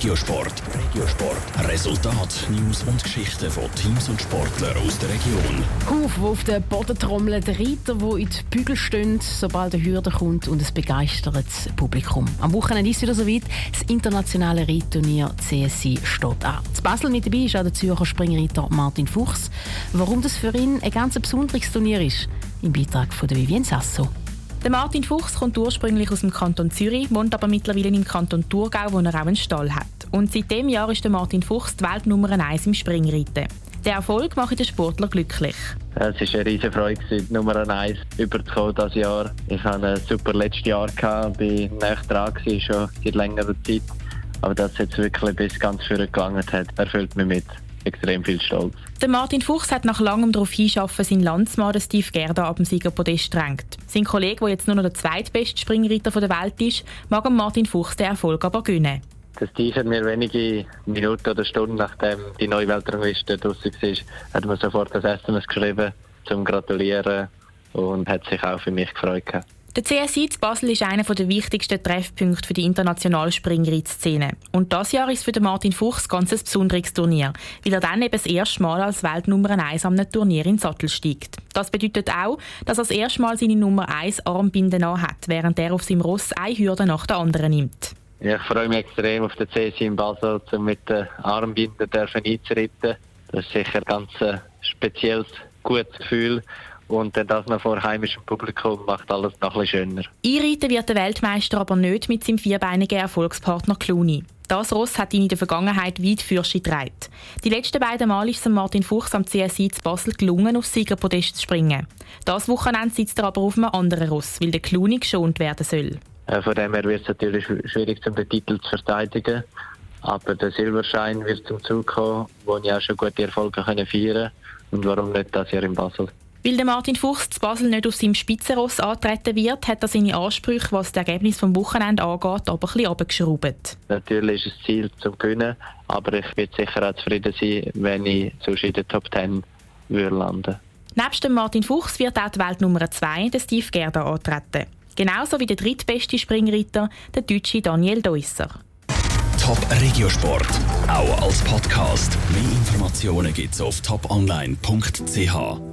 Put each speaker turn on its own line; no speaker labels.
Regiosport. Regiosport. Resultat, News und Geschichten von Teams und Sportlern aus der Region.
Huf, wo auf den Boden trommeln, der Reiter, der in die Bügel steht, sobald der Hürde kommt und ein begeistertes Publikum. Am Wochenende ist wieder soweit. Das internationale Reitturnier CSI steht an. Zu Basel mit dabei ist auch der Zürcher Springreiter Martin Fuchs. Warum das für ihn ein ganz besonderes Turnier ist, im Beitrag von Vivienne Sasso.
Der Martin Fuchs kommt ursprünglich aus dem Kanton Zürich, wohnt aber mittlerweile im Kanton Thurgau, wo er auch einen Stall hat. Und seit dem Jahr ist der Martin Fuchs die Weltnummer 1 im Springreiten. Der Erfolg macht den Sportler glücklich.
Es war eine riesige Freude, Nummer 1 überzukommen dieses Jahr. Ich hatte ein super letztes Jahr und bin dran schon seit längerer Zeit. Aber dass es jetzt wirklich bis ganz vorne gelangt hat, erfüllt mich mit extrem viel Stolz.
Der Martin Fuchs hat nach langem darauf hinschaffen, seinen Landsmann Steve Gerda ab dem Siegerpodest drängt. Sein Kollege, der jetzt nur noch der zweitbeste Springreiter der Welt ist, mag Martin Fuchs den Erfolg aber gönnen.
Das Steve hat mir wenige Minuten oder Stunden nachdem die neue Weltrangliste draussen war, hat mir sofort das SMS geschrieben, zum Gratulieren und hat sich auch für mich gefreut.
Der CSI zu Basel ist einer der wichtigsten Treffpunkte für die internationale Springreitszene. Und das Jahr ist für Martin Fuchs ganz ein besonderes Turnier, weil er dann eben das erste Mal als Weltnummer 1 am Turnier in den Sattel steigt. Das bedeutet auch, dass er das erste Mal seine Nummer 1 Armbinde hat, während er auf seinem Ross eine Hürde nach der anderen nimmt.
Ja, ich freue mich extrem auf den CSI in Basel, um mit den Armbinden einzuritten. Das ist sicher ein ganz äh, spezielles, gutes Gefühl. Und das noch vor heimischem Publikum macht alles noch ein bisschen schöner.
Einreiten wird der Weltmeister aber nicht mit seinem vierbeinigen Erfolgspartner Clooney. Das Ross hat ihn in der Vergangenheit weit fürst getragen. Die letzten beiden Mal ist es Martin Fuchs am CSI zu Basel gelungen, aufs Siegerpodest zu springen. Das Wochenende sitzt er aber auf einem anderen Ross, weil der Clooney geschont werden soll.
Von dem her wird es natürlich schwierig, den Titel zu verteidigen. Aber der Silberschein wird zum Zug kommen, wo ich auch schon gute Erfolge feiern kann. Und warum nicht das Jahr in Basel?
Weil der Martin Fuchs zu Basel nicht auf seinem Spitzenross antreten wird, hat er seine Ansprüche, was das Ergebnis vom Wochenende angeht, aber ein bisschen abgeschraubt.
Natürlich ist das Ziel zum Gewinnen, aber ich werde sicher auch zufrieden sein, wenn ich sonst in der Top 10 würde landen
Nebst dem Martin Fuchs wird auch die Weltnummer 2, der Steve Gerda, antreten. Genauso wie der drittbeste Springreiter, der deutsche Daniel Deusser.
Top Regiosport, auch als Podcast. Mehr Informationen gibt es auf toponline.ch.